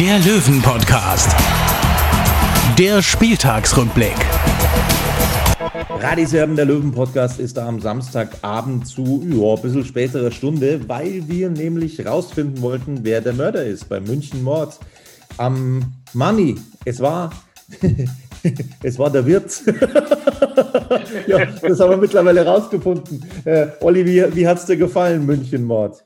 der Löwen-Podcast. Der Spieltagsrückblick. Radiserben der Löwen-Podcast ist da am Samstagabend zu ja, ein bisschen späterer Stunde, weil wir nämlich rausfinden wollten, wer der Mörder ist beim München-Mord am Money. Es war, es war der Wirt. ja, das haben wir mittlerweile rausgefunden. Äh, Olli, wie, wie hat es dir gefallen, München-Mord?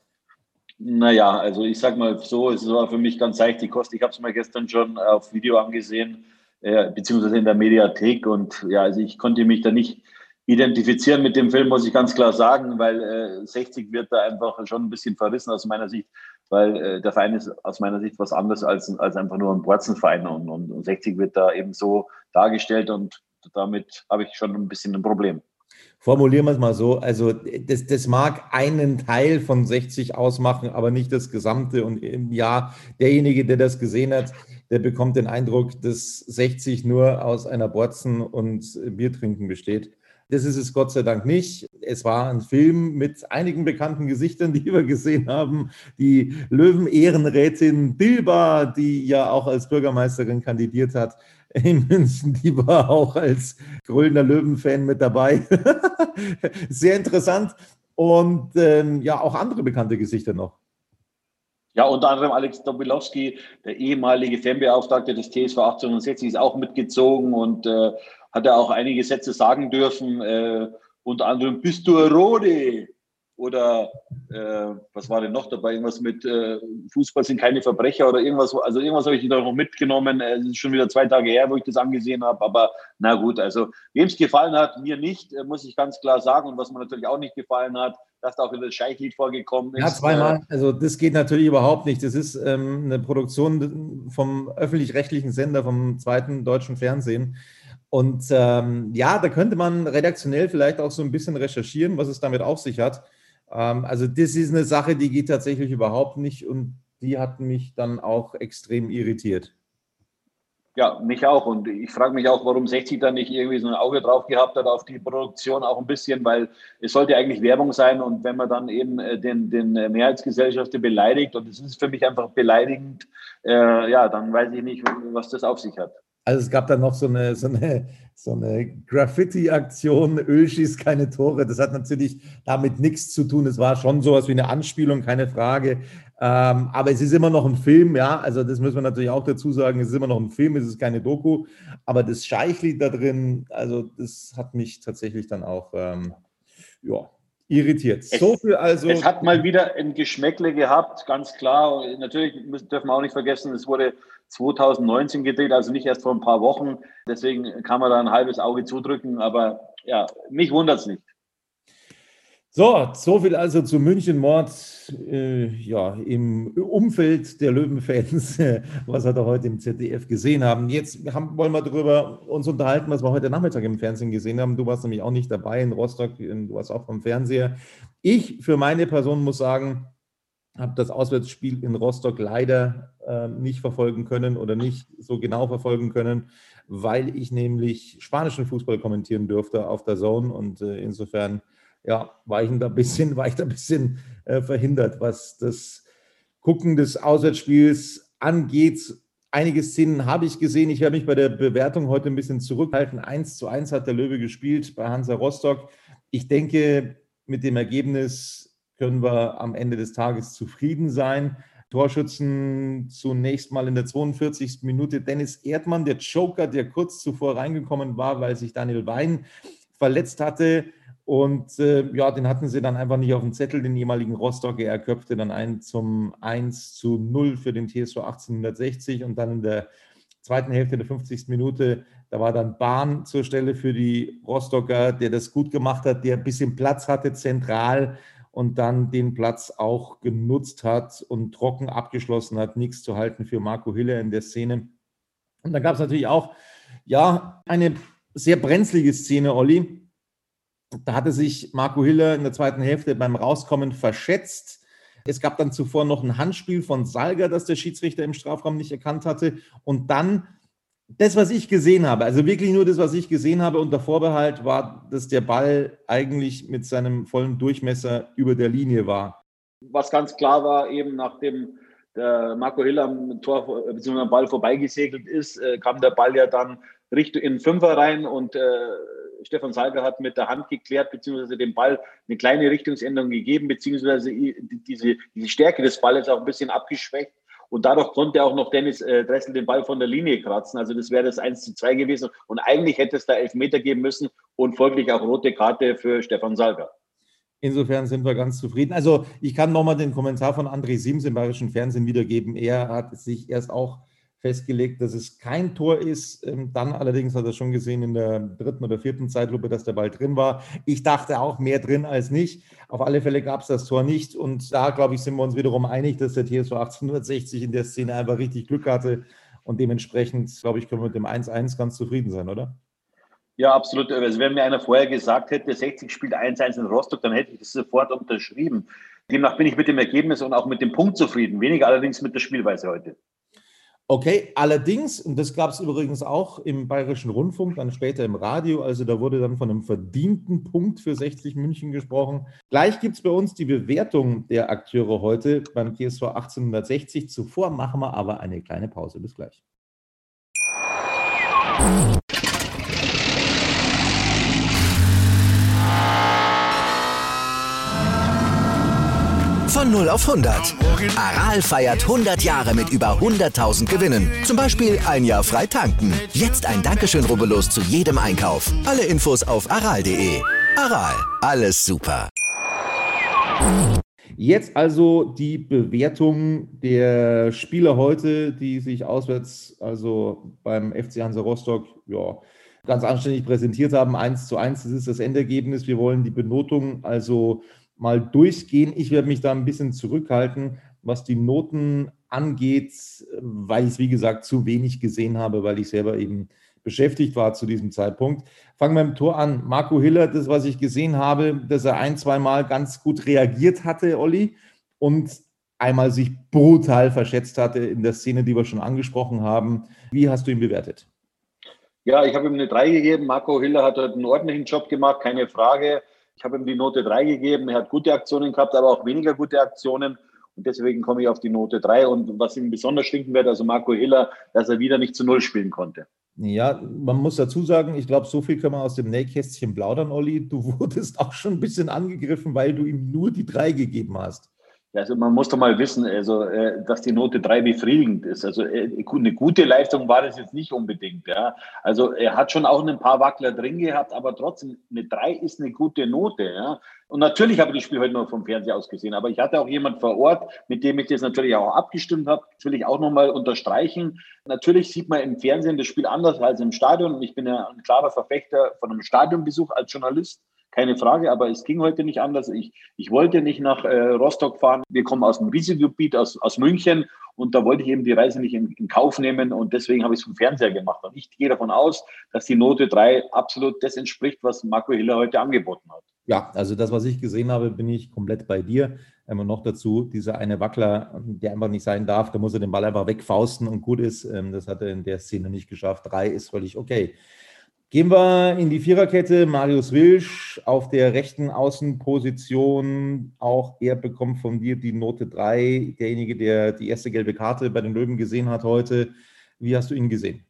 Naja, also ich sag mal so, es war für mich ganz leicht die Kost. Ich habe es mir gestern schon auf Video angesehen, äh, beziehungsweise in der Mediathek. Und ja, also ich konnte mich da nicht identifizieren mit dem Film, muss ich ganz klar sagen, weil äh, 60 wird da einfach schon ein bisschen verrissen aus meiner Sicht, weil äh, der Verein ist aus meiner Sicht was anderes als, als einfach nur ein Borzenverein und, und, und 60 wird da eben so dargestellt und damit habe ich schon ein bisschen ein Problem. Formulieren wir es mal so, also das, das mag einen Teil von 60 ausmachen, aber nicht das Gesamte. Und im Jahr, derjenige, der das gesehen hat, der bekommt den Eindruck, dass 60 nur aus einer Borzen und Biertrinken besteht. Das ist es Gott sei Dank nicht. Es war ein Film mit einigen bekannten Gesichtern, die wir gesehen haben. Die Löwen-Ehrenrätin Bilba, die ja auch als Bürgermeisterin kandidiert hat in München, die war auch als grüner Löwen-Fan mit dabei. Sehr interessant. Und ähm, ja, auch andere bekannte Gesichter noch. Ja, unter anderem Alex Dobilowski, der ehemalige Fanbeauftragte des TSV 1860, ist auch mitgezogen und äh, hat ja auch einige Sätze sagen dürfen. Äh, unter anderem, bist du Rode? Oder äh, was war denn noch dabei? Irgendwas mit äh, Fußball sind keine Verbrecher oder irgendwas. Also irgendwas habe ich da noch mitgenommen. Es ist schon wieder zwei Tage her, wo ich das angesehen habe. Aber na gut, also wem es gefallen hat, mir nicht, äh, muss ich ganz klar sagen. Und was mir natürlich auch nicht gefallen hat, dass da auch wieder das Scheichlied vorgekommen ist. Ja, zweimal. Also das geht natürlich überhaupt nicht. Das ist ähm, eine Produktion vom öffentlich-rechtlichen Sender, vom zweiten deutschen Fernsehen. Und ähm, ja, da könnte man redaktionell vielleicht auch so ein bisschen recherchieren, was es damit auf sich hat. Ähm, also das ist eine Sache, die geht tatsächlich überhaupt nicht und die hat mich dann auch extrem irritiert. Ja, mich auch. Und ich frage mich auch, warum 60 da nicht irgendwie so ein Auge drauf gehabt hat auf die Produktion auch ein bisschen, weil es sollte eigentlich Werbung sein und wenn man dann eben äh, den, den Mehrheitsgesellschafter beleidigt und es ist für mich einfach beleidigend, äh, ja, dann weiß ich nicht, was das auf sich hat. Also es gab dann noch so eine, so eine, so eine Graffiti-Aktion, Öl schießt keine Tore. Das hat natürlich damit nichts zu tun. Es war schon sowas wie eine Anspielung, keine Frage. Ähm, aber es ist immer noch ein Film, ja. Also das müssen wir natürlich auch dazu sagen. Es ist immer noch ein Film, es ist keine Doku. Aber das Scheichlied da drin, also das hat mich tatsächlich dann auch, ähm, ja, irritiert. Es, so viel also. Es hat mal wieder ein Geschmäckle gehabt, ganz klar. Natürlich müssen, dürfen wir auch nicht vergessen, es wurde 2019 gedreht, also nicht erst vor ein paar Wochen. Deswegen kann man da ein halbes Auge zudrücken. Aber ja, mich wundert es nicht. So, so viel also zu München-Mord äh, ja, im Umfeld der Löwenfans, was wir da heute im ZDF gesehen haben. Jetzt haben, wollen wir darüber uns unterhalten, was wir heute Nachmittag im Fernsehen gesehen haben. Du warst nämlich auch nicht dabei in Rostock, du warst auch vom Fernseher. Ich für meine Person muss sagen, habe das Auswärtsspiel in Rostock leider äh, nicht verfolgen können oder nicht so genau verfolgen können, weil ich nämlich spanischen Fußball kommentieren durfte auf der Zone und äh, insofern ja, war ich da ein bisschen, war ich da ein bisschen äh, verhindert, was das Gucken des Auswärtsspiels angeht. Einige Szenen habe ich gesehen. Ich werde mich bei der Bewertung heute ein bisschen zurückhalten. 1 zu 1 hat der Löwe gespielt bei Hansa Rostock. Ich denke, mit dem Ergebnis können wir am Ende des Tages zufrieden sein. Torschützen zunächst mal in der 42. Minute Dennis Erdmann, der Joker, der kurz zuvor reingekommen war, weil sich Daniel Wein verletzt hatte. Und äh, ja, den hatten sie dann einfach nicht auf dem Zettel, den ehemaligen Rostocker. Er köpfte dann ein zum 1 zu 0 für den TSV 1860 und dann in der zweiten Hälfte der 50. Minute, da war dann Bahn zur Stelle für die Rostocker, der das gut gemacht hat, der ein bisschen Platz hatte zentral und dann den Platz auch genutzt hat und trocken abgeschlossen hat, nichts zu halten für Marco Hiller in der Szene. Und dann gab es natürlich auch, ja, eine sehr brenzlige Szene, Olli. Da hatte sich Marco Hiller in der zweiten Hälfte beim Rauskommen verschätzt. Es gab dann zuvor noch ein Handspiel von Salger, das der Schiedsrichter im Strafraum nicht erkannt hatte. Und dann das, was ich gesehen habe, also wirklich nur das, was ich gesehen habe unter Vorbehalt, war, dass der Ball eigentlich mit seinem vollen Durchmesser über der Linie war. Was ganz klar war, eben nachdem der Marco Hiller am Tor bzw. am Ball vorbeigesegelt ist, äh, kam der Ball ja dann Richtung in den Fünfer rein und äh, Stefan Salger hat mit der Hand geklärt, beziehungsweise dem Ball eine kleine Richtungsänderung gegeben, beziehungsweise diese, diese Stärke des Balles auch ein bisschen abgeschwächt. Und dadurch konnte auch noch Dennis äh, Dressel den Ball von der Linie kratzen. Also das wäre das 1 zu 2 gewesen. Und eigentlich hätte es da Elfmeter geben müssen und folglich auch rote Karte für Stefan Salger. Insofern sind wir ganz zufrieden. Also ich kann nochmal den Kommentar von André Sims im Bayerischen Fernsehen wiedergeben. Er hat sich erst auch festgelegt, dass es kein Tor ist. Ähm, dann allerdings hat er schon gesehen in der dritten oder vierten Zeitlupe, dass der Ball drin war. Ich dachte auch mehr drin als nicht. Auf alle Fälle gab es das Tor nicht. Und da, glaube ich, sind wir uns wiederum einig, dass der TSV 1860 in der Szene einfach richtig Glück hatte. Und dementsprechend, glaube ich, können wir mit dem 1-1 ganz zufrieden sein, oder? Ja, absolut. Also wenn mir einer vorher gesagt hätte, 60 spielt 1-1 in Rostock, dann hätte ich das sofort unterschrieben. Demnach bin ich mit dem Ergebnis und auch mit dem Punkt zufrieden. Weniger allerdings mit der Spielweise heute. Okay, allerdings, und das gab es übrigens auch im Bayerischen Rundfunk, dann später im Radio, also da wurde dann von einem verdienten Punkt für 60 München gesprochen. Gleich gibt es bei uns die Bewertung der Akteure heute beim TSV 1860. Zuvor machen wir aber eine kleine Pause. Bis gleich. Von 0 auf 100. Aral feiert 100 Jahre mit über 100.000 Gewinnen. Zum Beispiel ein Jahr frei tanken. Jetzt ein Dankeschön, rubbellos zu jedem Einkauf. Alle Infos auf aral.de. Aral, alles super. Jetzt also die Bewertung der Spieler heute, die sich auswärts, also beim FC Hansa Rostock, ja, ganz anständig präsentiert haben. 1 zu 1, das ist das Endergebnis. Wir wollen die Benotung also mal durchgehen. Ich werde mich da ein bisschen zurückhalten, was die Noten angeht, weil ich es, wie gesagt, zu wenig gesehen habe, weil ich selber eben beschäftigt war zu diesem Zeitpunkt. Fangen wir im Tor an. Marco Hiller, das, was ich gesehen habe, dass er ein, zwei Mal ganz gut reagiert hatte, Olli, und einmal sich brutal verschätzt hatte in der Szene, die wir schon angesprochen haben. Wie hast du ihn bewertet? Ja, ich habe ihm eine 3 gegeben. Marco Hiller hat einen ordentlichen Job gemacht, keine Frage. Ich habe ihm die Note 3 gegeben. Er hat gute Aktionen gehabt, aber auch weniger gute Aktionen. Und deswegen komme ich auf die Note 3. Und was ihm besonders stinken wird, also Marco Hiller, dass er wieder nicht zu Null spielen konnte. Ja, man muss dazu sagen, ich glaube, so viel kann man aus dem Nähkästchen plaudern, Olli. Du wurdest auch schon ein bisschen angegriffen, weil du ihm nur die 3 gegeben hast. Also man muss doch mal wissen, also, äh, dass die Note 3 befriedigend ist. Also äh, eine gute Leistung war das jetzt nicht unbedingt. Ja. Also er hat schon auch ein paar Wackler drin gehabt, aber trotzdem, eine 3 ist eine gute Note. Ja. Und natürlich habe ich das Spiel heute nur vom Fernseher aus gesehen, aber ich hatte auch jemand vor Ort, mit dem ich das natürlich auch abgestimmt habe. Das will ich auch nochmal unterstreichen. Natürlich sieht man im Fernsehen das Spiel anders als im Stadion. Und ich bin ja ein klarer Verfechter von einem Stadionbesuch als Journalist keine Frage, aber es ging heute nicht anders. Ich, ich wollte nicht nach äh, Rostock fahren. Wir kommen aus dem Risikogebiet, aus, aus München und da wollte ich eben die Reise nicht in, in Kauf nehmen und deswegen habe ich es vom Fernseher gemacht. Und ich gehe davon aus, dass die Note 3 absolut das entspricht, was Marco Hiller heute angeboten hat. Ja, also das, was ich gesehen habe, bin ich komplett bei dir. Und noch dazu, dieser eine Wackler, der einfach nicht sein darf, da muss er den Ball einfach wegfausten und gut ist. Ähm, das hat er in der Szene nicht geschafft. Drei ist völlig okay. Gehen wir in die Viererkette. Marius Wilsch auf der rechten Außenposition. Auch er bekommt von dir die Note 3. Derjenige, der die erste gelbe Karte bei den Löwen gesehen hat heute. Wie hast du ihn gesehen?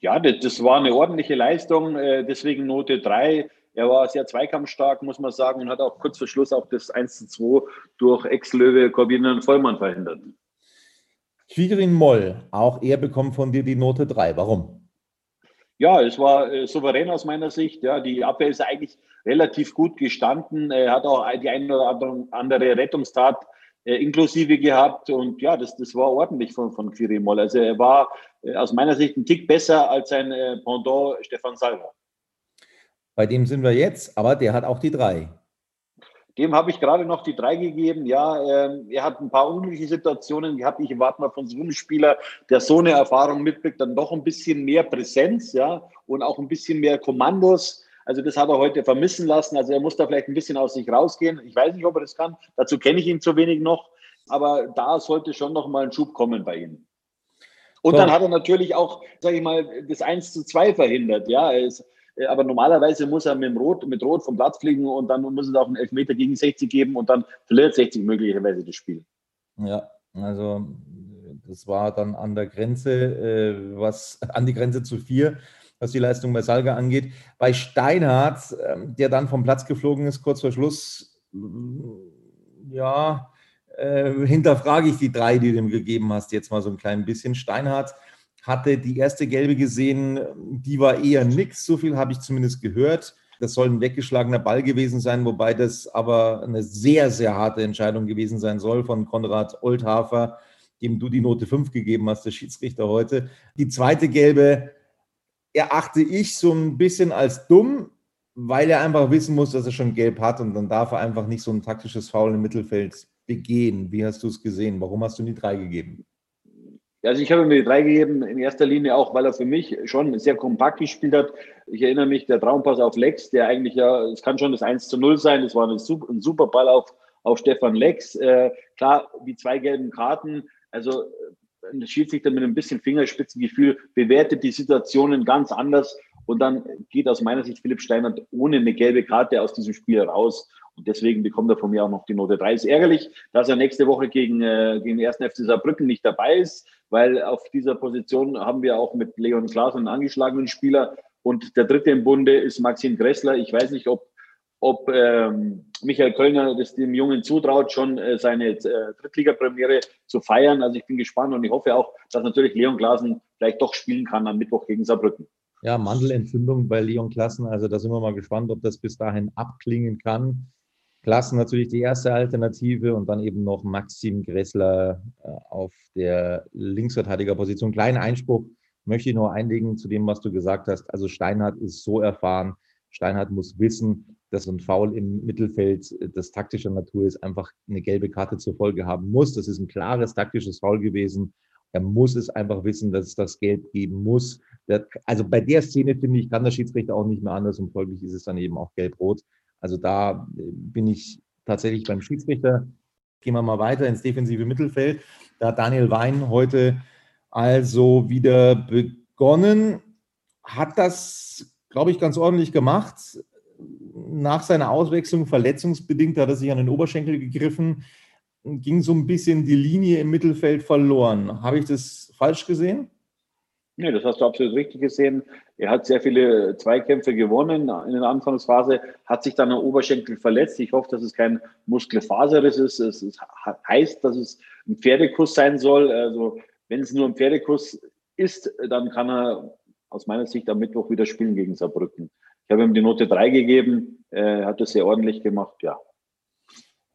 Ja, das, das war eine ordentliche Leistung, äh, deswegen Note 3. Er war sehr zweikampfstark, muss man sagen, und hat auch kurz vor Schluss auch das 1 zu 2 durch Ex-Löwe Corbinian Vollmann verhindert. Quirin Moll, auch er bekommt von dir die Note 3. Warum? Ja, es war äh, souverän aus meiner Sicht. Ja, die Abwehr ist eigentlich relativ gut gestanden. Er hat auch die eine oder andere Rettungstat äh, inklusive gehabt. Und ja, das, das war ordentlich von, von Quirin Moll. Also er war äh, aus meiner Sicht ein Tick besser als sein äh, Pendant Stefan Salva. Bei dem sind wir jetzt, aber der hat auch die 3. Dem habe ich gerade noch die drei gegeben. Ja, ähm, er hat ein paar unglückliche Situationen gehabt. Ich erwarte mal von so einem Spieler, der so eine Erfahrung mitbringt, dann doch ein bisschen mehr Präsenz, ja, und auch ein bisschen mehr Kommandos. Also das hat er heute vermissen lassen. Also er muss da vielleicht ein bisschen aus sich rausgehen. Ich weiß nicht, ob er das kann. Dazu kenne ich ihn zu wenig noch. Aber da sollte schon noch mal ein Schub kommen bei ihm. Und so. dann hat er natürlich auch, sage ich mal, das 1 zu 2 verhindert. Ja, äh, aber normalerweise muss er mit Rot, mit Rot vom Platz fliegen und dann muss es auch einen Elfmeter gegen 60 geben und dann verliert 60 möglicherweise das Spiel. Ja, also das war dann an der Grenze, äh, was an die Grenze zu vier, was die Leistung bei Salga angeht. Bei Steinhardt, ähm, der dann vom Platz geflogen ist, kurz vor Schluss, ja, äh, hinterfrage ich die drei, die du ihm gegeben hast, jetzt mal so ein klein bisschen. Steinhardt hatte die erste gelbe gesehen, die war eher nix, so viel habe ich zumindest gehört. Das soll ein weggeschlagener Ball gewesen sein, wobei das aber eine sehr, sehr harte Entscheidung gewesen sein soll von Konrad Oldhafer, dem du die Note 5 gegeben hast, der Schiedsrichter heute. Die zweite gelbe erachte ich so ein bisschen als dumm, weil er einfach wissen muss, dass er schon gelb hat und dann darf er einfach nicht so ein taktisches Foul im Mittelfeld begehen. Wie hast du es gesehen? Warum hast du die drei gegeben? Also ich habe mir die drei gegeben, in erster Linie auch, weil er für mich schon sehr kompakt gespielt hat. Ich erinnere mich, der Traumpass auf Lex, der eigentlich ja, es kann schon das 1 zu 0 sein, das war ein super, Ball auf, auf Stefan Lex. Äh, klar, die zwei gelben Karten, also ein Schiedsrichter mit ein bisschen Fingerspitzengefühl bewertet die Situationen ganz anders und dann geht aus meiner Sicht Philipp Steinert ohne eine gelbe Karte aus diesem Spiel raus. Und deswegen bekommt er von mir auch noch die Note 3. Ist ärgerlich, dass er nächste Woche gegen, äh, gegen den ersten FC Saarbrücken nicht dabei ist, weil auf dieser Position haben wir auch mit Leon Klaas einen angeschlagenen Spieler. Und der dritte im Bunde ist Maxim Gressler. Ich weiß nicht, ob, ob ähm, Michael Kölner das dem Jungen zutraut, schon äh, seine äh, Drittligapremiere zu feiern. Also ich bin gespannt und ich hoffe auch, dass natürlich Leon Klaasen vielleicht doch spielen kann am Mittwoch gegen Saarbrücken. Ja, Mandelentzündung bei Leon Klassen. Also da sind wir mal gespannt, ob das bis dahin abklingen kann. Klassen natürlich die erste Alternative und dann eben noch Maxim Gressler äh, auf der Linksverteidigerposition. Kleinen Einspruch möchte ich nur einlegen zu dem, was du gesagt hast. Also Steinhardt ist so erfahren. Steinhardt muss wissen, dass ein Foul im Mittelfeld, äh, das taktischer Natur ist, einfach eine gelbe Karte zur Folge haben muss. Das ist ein klares taktisches Foul gewesen. Er muss es einfach wissen, dass es das Gelb geben muss. Also bei der Szene, finde ich, kann der Schiedsrichter auch nicht mehr anders und folglich ist es dann eben auch gelb-rot. Also da äh, bin ich tatsächlich beim Schiedsrichter. Gehen wir mal weiter ins defensive Mittelfeld. Da hat Daniel Wein heute also wieder begonnen, hat das, glaube ich, ganz ordentlich gemacht. Nach seiner Auswechslung, verletzungsbedingt, hat er sich an den Oberschenkel gegriffen, ging so ein bisschen die Linie im Mittelfeld verloren. Habe ich das falsch gesehen? Nee, das hast du absolut richtig gesehen. Er hat sehr viele Zweikämpfe gewonnen in der Anfangsphase, hat sich dann am Oberschenkel verletzt. Ich hoffe, dass es kein Muskelfaserriss ist. Es heißt, dass es ein Pferdekuss sein soll. Also wenn es nur ein Pferdekuss ist, dann kann er aus meiner Sicht am Mittwoch wieder spielen gegen Saarbrücken. Ich habe ihm die Note 3 gegeben. Er hat das sehr ordentlich gemacht, ja.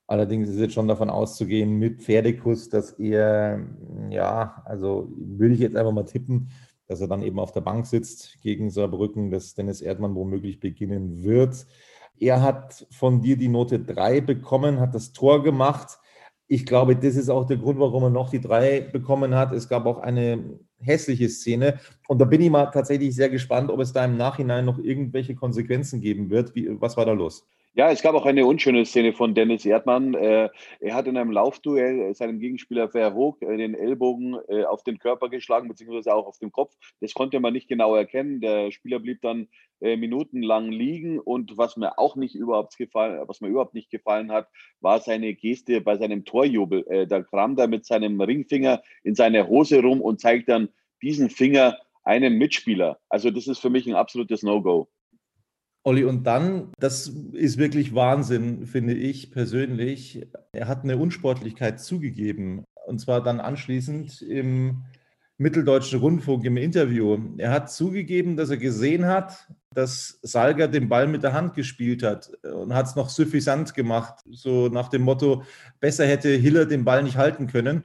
Allerdings ist jetzt schon davon auszugehen, mit Pferdekuss, dass er, ja, also würde ich jetzt einfach mal tippen, dass er dann eben auf der Bank sitzt gegen Saarbrücken, dass Dennis Erdmann womöglich beginnen wird. Er hat von dir die Note 3 bekommen, hat das Tor gemacht. Ich glaube, das ist auch der Grund, warum er noch die 3 bekommen hat. Es gab auch eine hässliche Szene. Und da bin ich mal tatsächlich sehr gespannt, ob es da im Nachhinein noch irgendwelche Konsequenzen geben wird. Wie, was war da los? Ja, es gab auch eine unschöne Szene von Dennis Erdmann. Äh, er hat in einem Laufduell seinem Gegenspieler Verhoog äh, den Ellbogen äh, auf den Körper geschlagen, beziehungsweise auch auf den Kopf. Das konnte man nicht genau erkennen. Der Spieler blieb dann minutenlang liegen und was mir auch nicht überhaupt gefallen, was mir überhaupt nicht gefallen hat, war seine Geste bei seinem Torjubel. Da kramt er mit seinem Ringfinger in seine Hose rum und zeigt dann diesen Finger einem Mitspieler. Also das ist für mich ein absolutes No-Go. Olli, und dann, das ist wirklich Wahnsinn, finde ich persönlich. Er hat eine Unsportlichkeit zugegeben. Und zwar dann anschließend im Mitteldeutschen Rundfunk im Interview. Er hat zugegeben, dass er gesehen hat, dass Salger den Ball mit der Hand gespielt hat und hat es noch suffisant gemacht. So nach dem Motto, besser hätte Hiller den Ball nicht halten können.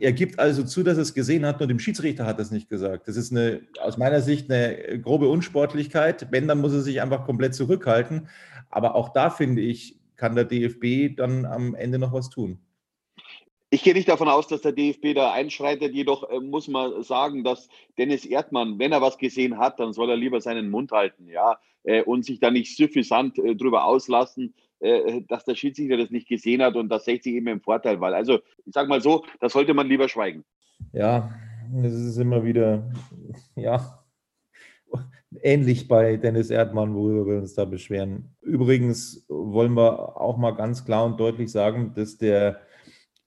Er gibt also zu, dass er es gesehen hat, nur dem Schiedsrichter hat er es nicht gesagt. Das ist eine, aus meiner Sicht eine grobe Unsportlichkeit. Wenn, dann muss er sich einfach komplett zurückhalten. Aber auch da finde ich, kann der DFB dann am Ende noch was tun. Ich gehe nicht davon aus, dass der DFB da einschreitet, jedoch äh, muss man sagen, dass Dennis Erdmann, wenn er was gesehen hat, dann soll er lieber seinen Mund halten, ja, äh, und sich da nicht suffisant äh, drüber auslassen, dass der Schiedsrichter das nicht gesehen hat und dass 60 eben im Vorteil war. Also ich sage mal so, da sollte man lieber schweigen. Ja, das ist immer wieder, ja, ähnlich bei Dennis Erdmann, worüber wir uns da beschweren. Übrigens wollen wir auch mal ganz klar und deutlich sagen, dass der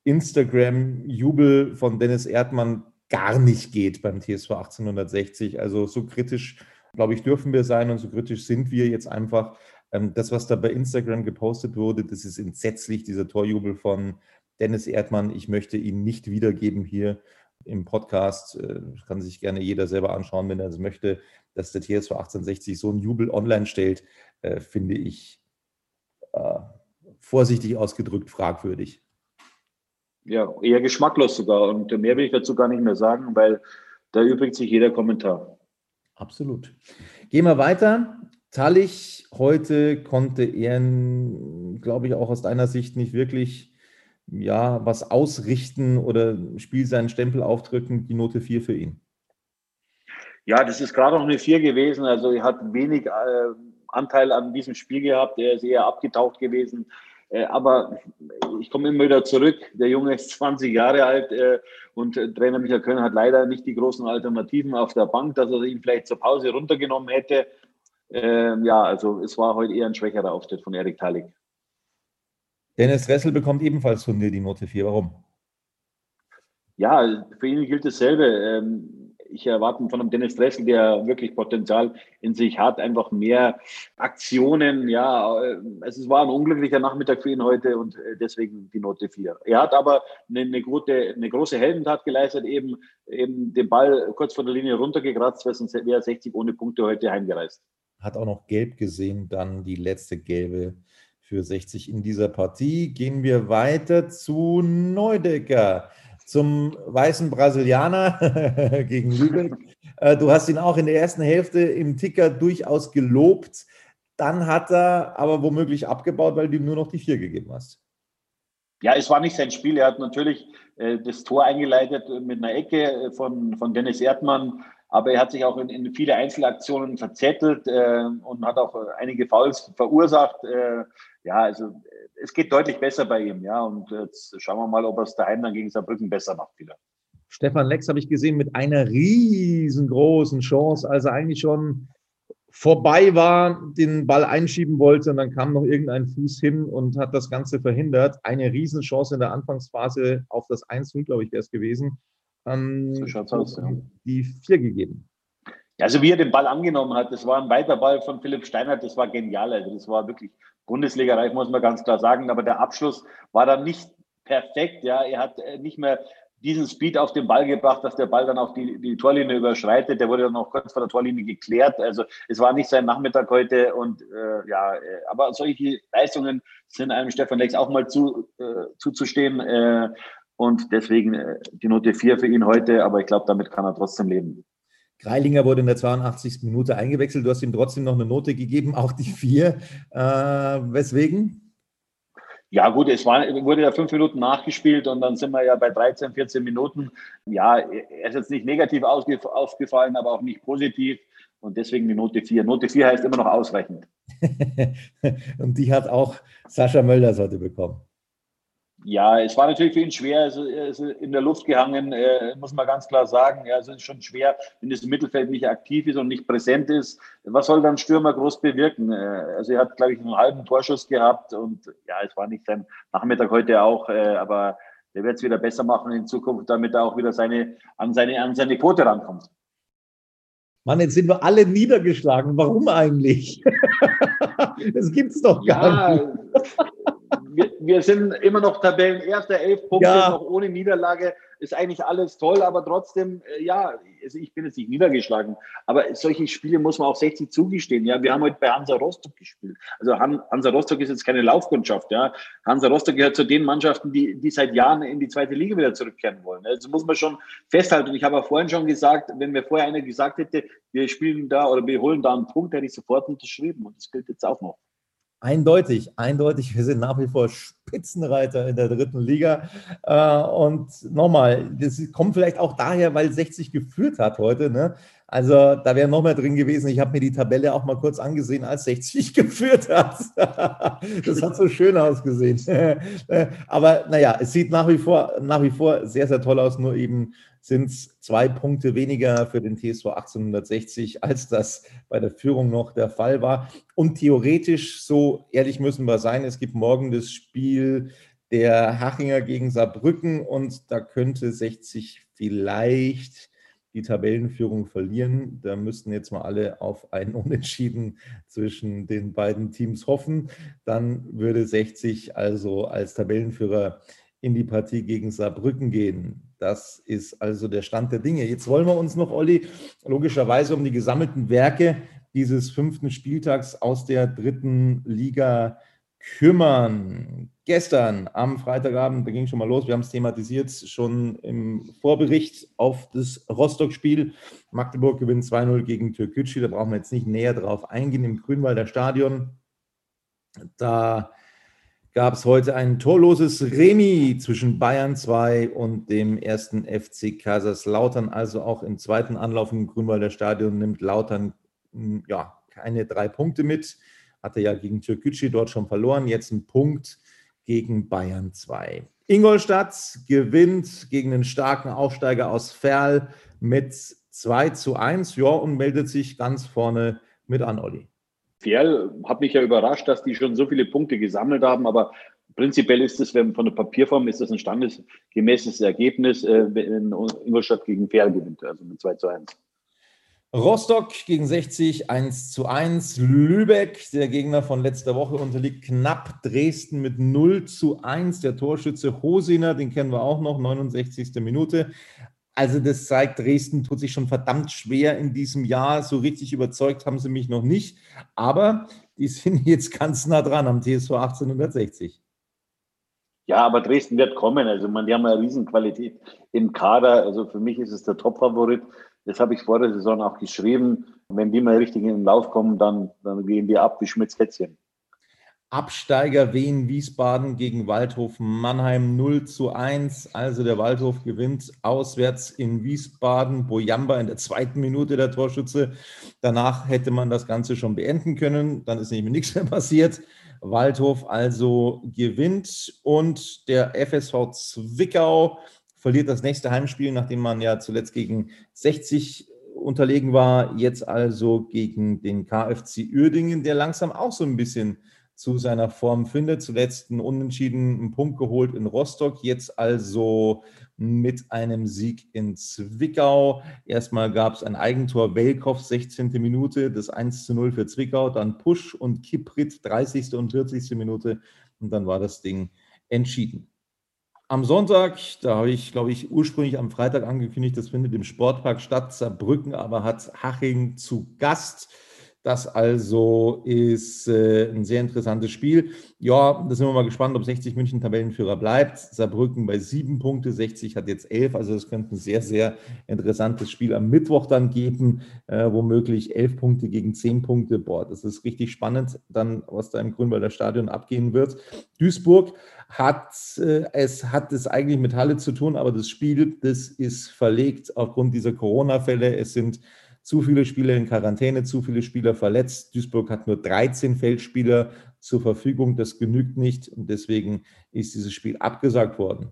Instagram-Jubel von Dennis Erdmann gar nicht geht beim TSV 1860. Also so kritisch, glaube ich, dürfen wir sein und so kritisch sind wir jetzt einfach. Ähm, das, was da bei Instagram gepostet wurde, das ist entsetzlich, dieser Torjubel von Dennis Erdmann. Ich möchte ihn nicht wiedergeben hier im Podcast. Das äh, kann sich gerne jeder selber anschauen, wenn er es möchte. Dass der TSV 1860 so einen Jubel online stellt, äh, finde ich äh, vorsichtig ausgedrückt fragwürdig. Ja, eher geschmacklos sogar. Und mehr will ich dazu gar nicht mehr sagen, weil da übrigt sich jeder Kommentar. Absolut. Gehen wir weiter. Tallich heute konnte er, glaube ich, auch aus deiner Sicht nicht wirklich ja, was ausrichten oder Spiel seinen Stempel aufdrücken. Die Note 4 für ihn. Ja, das ist gerade noch eine 4 gewesen. Also er hat wenig äh, Anteil an diesem Spiel gehabt. Er ist eher abgetaucht gewesen. Äh, aber ich komme immer wieder zurück. Der Junge ist 20 Jahre alt äh, und Trainer Michael Köln hat leider nicht die großen Alternativen auf der Bank, dass er ihn vielleicht zur Pause runtergenommen hätte. Ähm, ja, also es war heute eher ein schwächerer Auftritt von Erik Talik. Dennis Ressel bekommt ebenfalls von dir die Note 4. Warum? Ja, für ihn gilt dasselbe. Ähm, ich erwarte von einem Dennis Dressel, der wirklich Potenzial in sich hat, einfach mehr Aktionen. Ja, äh, es war ein unglücklicher Nachmittag für ihn heute und äh, deswegen die Note 4. Er hat aber eine, eine, gute, eine große Heldentat geleistet, eben, eben den Ball kurz vor der Linie runtergekratzt, wäre 60 ohne Punkte heute heimgereist. Hat auch noch gelb gesehen, dann die letzte gelbe für 60 in dieser Partie. Gehen wir weiter zu Neudecker zum weißen Brasilianer gegen Lübeck. Äh, du hast ihn auch in der ersten Hälfte im Ticker durchaus gelobt. Dann hat er aber womöglich abgebaut, weil du ihm nur noch die vier gegeben hast. Ja, es war nicht sein Spiel. Er hat natürlich äh, das Tor eingeleitet mit einer Ecke äh, von, von Dennis Erdmann, aber er hat sich auch in, in viele Einzelaktionen verzettelt äh, und hat auch einige Fouls verursacht. Äh, ja, also es geht deutlich besser bei ihm, ja. Und jetzt schauen wir mal, ob er es daheim dann gegen Saarbrücken besser macht wieder. Stefan Lex habe ich gesehen mit einer riesengroßen Chance, als er eigentlich schon vorbei war, den Ball einschieben wollte und dann kam noch irgendein Fuß hin und hat das Ganze verhindert. Eine Riesenchance in der Anfangsphase auf das 1-0, glaube ich, wäre es gewesen. Ähm, so aus, ja. Die vier gegeben. Also wie er den Ball angenommen hat, das war ein weiter Ball von Philipp Steinert, das war genial. Also das war wirklich Bundesliga-reif, muss man ganz klar sagen. Aber der Abschluss war dann nicht perfekt. Ja, er hat äh, nicht mehr diesen Speed auf den Ball gebracht, dass der Ball dann auch die, die Torlinie überschreitet. Der wurde dann auch kurz vor der Torlinie geklärt. Also es war nicht sein Nachmittag heute. Und äh, ja, äh, aber solche Leistungen sind einem Stefan Lex auch mal zu, äh, zuzustehen. Äh, und deswegen äh, die Note 4 für ihn heute. Aber ich glaube, damit kann er trotzdem leben. Greilinger wurde in der 82. Minute eingewechselt. Du hast ihm trotzdem noch eine Note gegeben, auch die vier. Äh, weswegen? Ja, gut, es war, wurde ja fünf Minuten nachgespielt und dann sind wir ja bei 13, 14 Minuten. Ja, er ist jetzt nicht negativ aufgefallen, aber auch nicht positiv. Und deswegen die Note 4. Note 4 heißt immer noch ausreichend. und die hat auch Sascha Mölders heute bekommen. Ja, es war natürlich für ihn schwer. Er ist in der Luft gehangen, äh, muss man ganz klar sagen. Ja, es ist schon schwer, wenn das Mittelfeld nicht aktiv ist und nicht präsent ist. Was soll dann Stürmer groß bewirken? Äh, also er hat, glaube ich, einen halben Torschuss gehabt und ja, es war nicht sein Nachmittag heute auch, äh, aber er wird es wieder besser machen in Zukunft, damit er auch wieder seine, an, seine, an seine Quote rankommt. Mann, jetzt sind wir alle niedergeschlagen. Warum eigentlich? das gibt es doch gar ja, nicht. Wir, sind immer noch Tabellenerster, elf Punkte, ja. noch ohne Niederlage ist eigentlich alles toll, aber trotzdem, äh, ja, also ich bin jetzt nicht niedergeschlagen, aber solche Spiele muss man auch 60 zugestehen. Ja, wir haben heute bei Hansa Rostock gespielt. Also Hansa Rostock ist jetzt keine Laufkundschaft. Ja, Hansa Rostock gehört zu den Mannschaften, die, die seit Jahren in die zweite Liga wieder zurückkehren wollen. Also muss man schon festhalten. Und ich habe auch vorhin schon gesagt, wenn mir vorher einer gesagt hätte, wir spielen da oder wir holen da einen Punkt, hätte ich sofort unterschrieben. Und das gilt jetzt auch noch. Eindeutig, eindeutig, wir sind nach wie vor Spitzenreiter in der dritten Liga. Äh, und nochmal, das kommt vielleicht auch daher, weil 60 geführt hat heute. Ne? Also da wäre noch mehr drin gewesen. Ich habe mir die Tabelle auch mal kurz angesehen, als 60 geführt hat. das hat so schön ausgesehen. Aber naja, es sieht nach wie vor, nach wie vor sehr, sehr toll aus, nur eben sind es zwei Punkte weniger für den TSV 1860, als das bei der Führung noch der Fall war. Und theoretisch, so ehrlich müssen wir sein, es gibt morgen das Spiel der Hachinger gegen Saarbrücken und da könnte 60 vielleicht die Tabellenführung verlieren. Da müssten jetzt mal alle auf einen Unentschieden zwischen den beiden Teams hoffen. Dann würde 60 also als Tabellenführer in die Partie gegen Saarbrücken gehen. Das ist also der Stand der Dinge. Jetzt wollen wir uns noch, Olli, logischerweise um die gesammelten Werke dieses fünften Spieltags aus der dritten Liga kümmern. Gestern am Freitagabend, da ging schon mal los, wir haben es thematisiert, schon im Vorbericht auf das Rostock-Spiel. Magdeburg gewinnt 2-0 gegen Türkgücü, da brauchen wir jetzt nicht näher drauf eingehen, im Grünwalder Stadion. Da gab es heute ein torloses Remi zwischen Bayern 2 und dem ersten FC Kaiserslautern. Also auch im zweiten Anlauf im Grünwalder Stadion nimmt Lautern hm, ja, keine drei Punkte mit. Hatte ja gegen Türkgücü dort schon verloren. Jetzt ein Punkt gegen Bayern 2. Ingolstadt gewinnt gegen den starken Aufsteiger aus Ferl mit 2 zu 1 ja, und meldet sich ganz vorne mit an, Olli. Ferl hat mich ja überrascht, dass die schon so viele Punkte gesammelt haben, aber prinzipiell ist es, wenn von der Papierform ist das ein standesgemäßes Ergebnis, äh, wenn Ingolstadt gegen Ferl gewinnt, also mit 2 zu 1. Rostock gegen 60, 1 zu 1. Lübeck, der Gegner von letzter Woche, unterliegt knapp Dresden mit 0 zu 1. Der Torschütze Hosiner, den kennen wir auch noch, 69. Minute. Also das zeigt, Dresden tut sich schon verdammt schwer in diesem Jahr. So richtig überzeugt haben sie mich noch nicht. Aber die sind jetzt ganz nah dran am TSV 1860. Ja, aber Dresden wird kommen. Also man, die haben eine Riesenqualität im Kader. Also für mich ist es der Top-Favorit. Das habe ich vor der Saison auch geschrieben. Wenn die mal richtig in den Lauf kommen, dann, dann gehen die ab wie Schmitz-Kätzchen. Absteiger Wien Wiesbaden gegen Waldhof Mannheim 0 zu 1. Also der Waldhof gewinnt auswärts in Wiesbaden. Bojamba in der zweiten Minute der Torschütze. Danach hätte man das Ganze schon beenden können. Dann ist nämlich nichts mehr passiert. Waldhof also gewinnt und der FSV Zwickau verliert das nächste Heimspiel, nachdem man ja zuletzt gegen 60 unterlegen war. Jetzt also gegen den KFC Uerdingen, der langsam auch so ein bisschen zu seiner Form findet. Zuletzt einen Unentschieden, einen Punkt geholt in Rostock, jetzt also mit einem Sieg in Zwickau. Erstmal gab es ein Eigentor, Welkow, 16. Minute, das 1 zu 0 für Zwickau, dann Pusch und Kiprit, 30. und 40. Minute und dann war das Ding entschieden. Am Sonntag, da habe ich, glaube ich, ursprünglich am Freitag angekündigt, das findet im Sportpark statt. Saarbrücken aber hat Haching zu Gast. Das also ist äh, ein sehr interessantes Spiel. Ja, da sind wir mal gespannt, ob 60 München Tabellenführer bleibt. Saarbrücken bei sieben Punkte, 60 hat jetzt elf. Also es könnte ein sehr, sehr interessantes Spiel am Mittwoch dann geben. Äh, womöglich elf Punkte gegen zehn Punkte. Boah, das ist richtig spannend, dann was da im Grünwalder Stadion abgehen wird. Duisburg hat äh, es hat es eigentlich mit Halle zu tun, aber das Spiel, das ist verlegt aufgrund dieser Corona-Fälle. Es sind zu viele Spieler in Quarantäne, zu viele Spieler verletzt. Duisburg hat nur 13 Feldspieler zur Verfügung. Das genügt nicht und deswegen ist dieses Spiel abgesagt worden.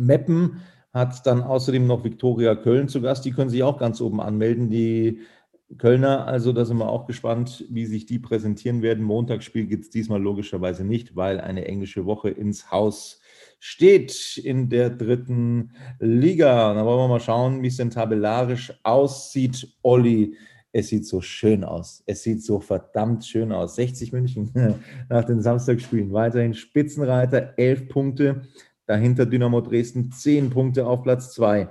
Meppen hat dann außerdem noch Viktoria Köln zu Gast. Die können sich auch ganz oben anmelden. Die Kölner, also da sind wir auch gespannt, wie sich die präsentieren werden. Montagsspiel gibt es diesmal logischerweise nicht, weil eine englische Woche ins Haus steht in der dritten Liga. Da wollen wir mal schauen, wie es denn tabellarisch aussieht. Olli, es sieht so schön aus. Es sieht so verdammt schön aus. 60 München nach den Samstagspielen. Weiterhin Spitzenreiter, 11 Punkte. Dahinter Dynamo Dresden, 10 Punkte auf Platz 2.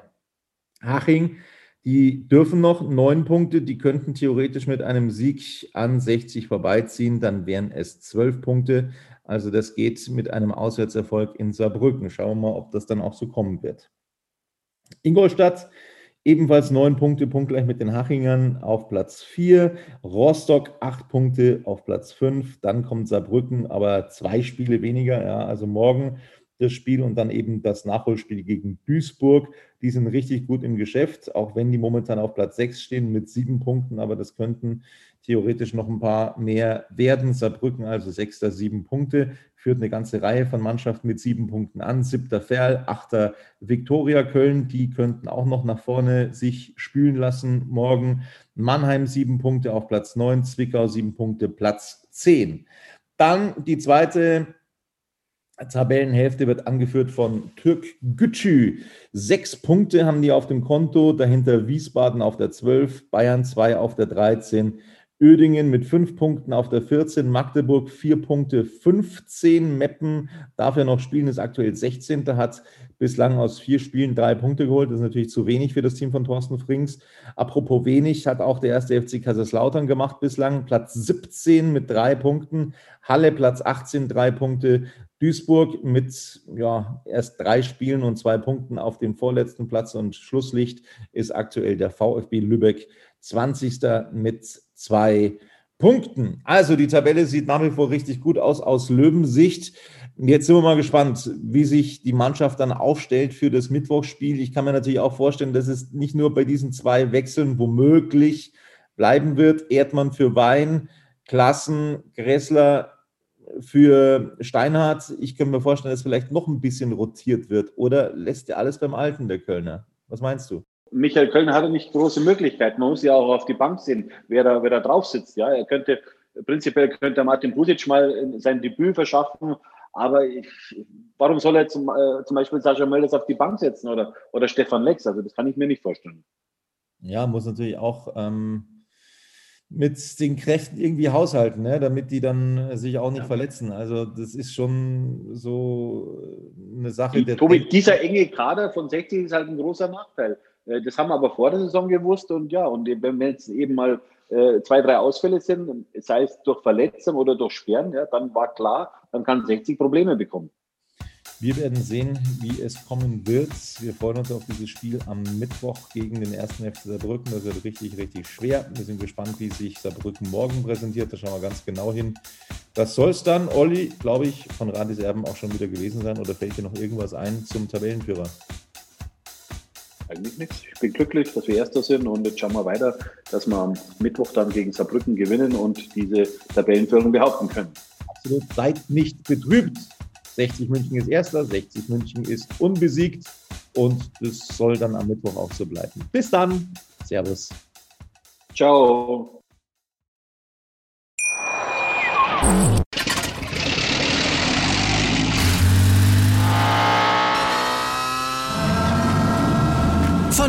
Haching, die dürfen noch 9 Punkte. Die könnten theoretisch mit einem Sieg an 60 vorbeiziehen. Dann wären es 12 Punkte. Also das geht mit einem Auswärtserfolg in Saarbrücken. Schauen wir mal, ob das dann auch so kommen wird. Ingolstadt ebenfalls neun Punkte, punktgleich mit den Hachingern auf Platz 4. Rostock acht Punkte auf Platz 5. Dann kommt Saarbrücken, aber zwei Spiele weniger. Ja, also morgen das Spiel und dann eben das Nachholspiel gegen Duisburg. Die sind richtig gut im Geschäft, auch wenn die momentan auf Platz 6 stehen mit sieben Punkten, aber das könnten theoretisch noch ein paar mehr werden. Saarbrücken also sechster, sieben Punkte, führt eine ganze Reihe von Mannschaften mit sieben Punkten an. Siebter Ferl, achter Viktoria Köln, die könnten auch noch nach vorne sich spülen lassen morgen. Mannheim sieben Punkte auf Platz neun, Zwickau sieben Punkte, Platz zehn. Dann die zweite Tabellenhälfte wird angeführt von Türk Gütschü. Sechs Punkte haben die auf dem Konto, dahinter Wiesbaden auf der 12, Bayern 2 auf der 13, Ödingen mit fünf Punkten auf der 14, Magdeburg vier Punkte, 15, Meppen darf ja noch spielen, ist aktuell 16. hat bislang aus vier Spielen drei Punkte geholt. Das ist natürlich zu wenig für das Team von Thorsten Frings. Apropos wenig, hat auch der erste FC Kaiserslautern gemacht bislang. Platz 17 mit drei Punkten, Halle Platz 18, drei Punkte, Duisburg mit ja, erst drei Spielen und zwei Punkten auf dem vorletzten Platz und Schlusslicht ist aktuell der VfB Lübeck 20. mit zwei Punkten. Also die Tabelle sieht nach wie vor richtig gut aus aus Löwensicht. Jetzt sind wir mal gespannt, wie sich die Mannschaft dann aufstellt für das Mittwochsspiel. Ich kann mir natürlich auch vorstellen, dass es nicht nur bei diesen zwei Wechseln womöglich bleiben wird. Erdmann für Wein, Klassen, Gressler für Steinhardt. Ich könnte mir vorstellen, dass vielleicht noch ein bisschen rotiert wird. Oder lässt er alles beim Alten, der Kölner? Was meinst du? Michael Köln hatte nicht große Möglichkeiten. Man muss ja auch auf die Bank sehen, wer da, wer da drauf sitzt. Ja, er könnte, prinzipiell könnte Martin Budic mal sein Debüt verschaffen. Aber ich, warum soll er zum, äh, zum Beispiel Sascha Mölders auf die Bank setzen oder, oder Stefan Lex? Also das kann ich mir nicht vorstellen. Ja, muss natürlich auch ähm, mit den Kräften irgendwie haushalten, ne? damit die dann sich auch nicht ja. verletzen. Also das ist schon so eine Sache. Die, Tobi, dieser enge Kader von 60 ist halt ein großer Nachteil. Äh, das haben wir aber vor der Saison gewusst und ja, und wenn jetzt eben mal äh, zwei, drei Ausfälle sind, sei es durch Verletzung oder durch Sperren, ja, dann war klar, dann kann 60 Probleme bekommen. Wir werden sehen, wie es kommen wird. Wir freuen uns auf dieses Spiel am Mittwoch gegen den ersten FC Saarbrücken. Das wird richtig, richtig schwer. Wir sind gespannt, wie sich Saarbrücken morgen präsentiert. Da schauen wir ganz genau hin. Das soll es dann, Olli, glaube ich, von Radis Erben auch schon wieder gewesen sein. Oder fällt dir noch irgendwas ein zum Tabellenführer? Eigentlich nichts. Ich bin glücklich, dass wir Erster sind und jetzt schauen wir weiter, dass wir am Mittwoch dann gegen Saarbrücken gewinnen und diese Tabellenführung behaupten können. Absolut, seid nicht betrübt. 60 München ist Erster, 60 München ist unbesiegt und das soll dann am Mittwoch auch so bleiben. Bis dann. Servus. Ciao.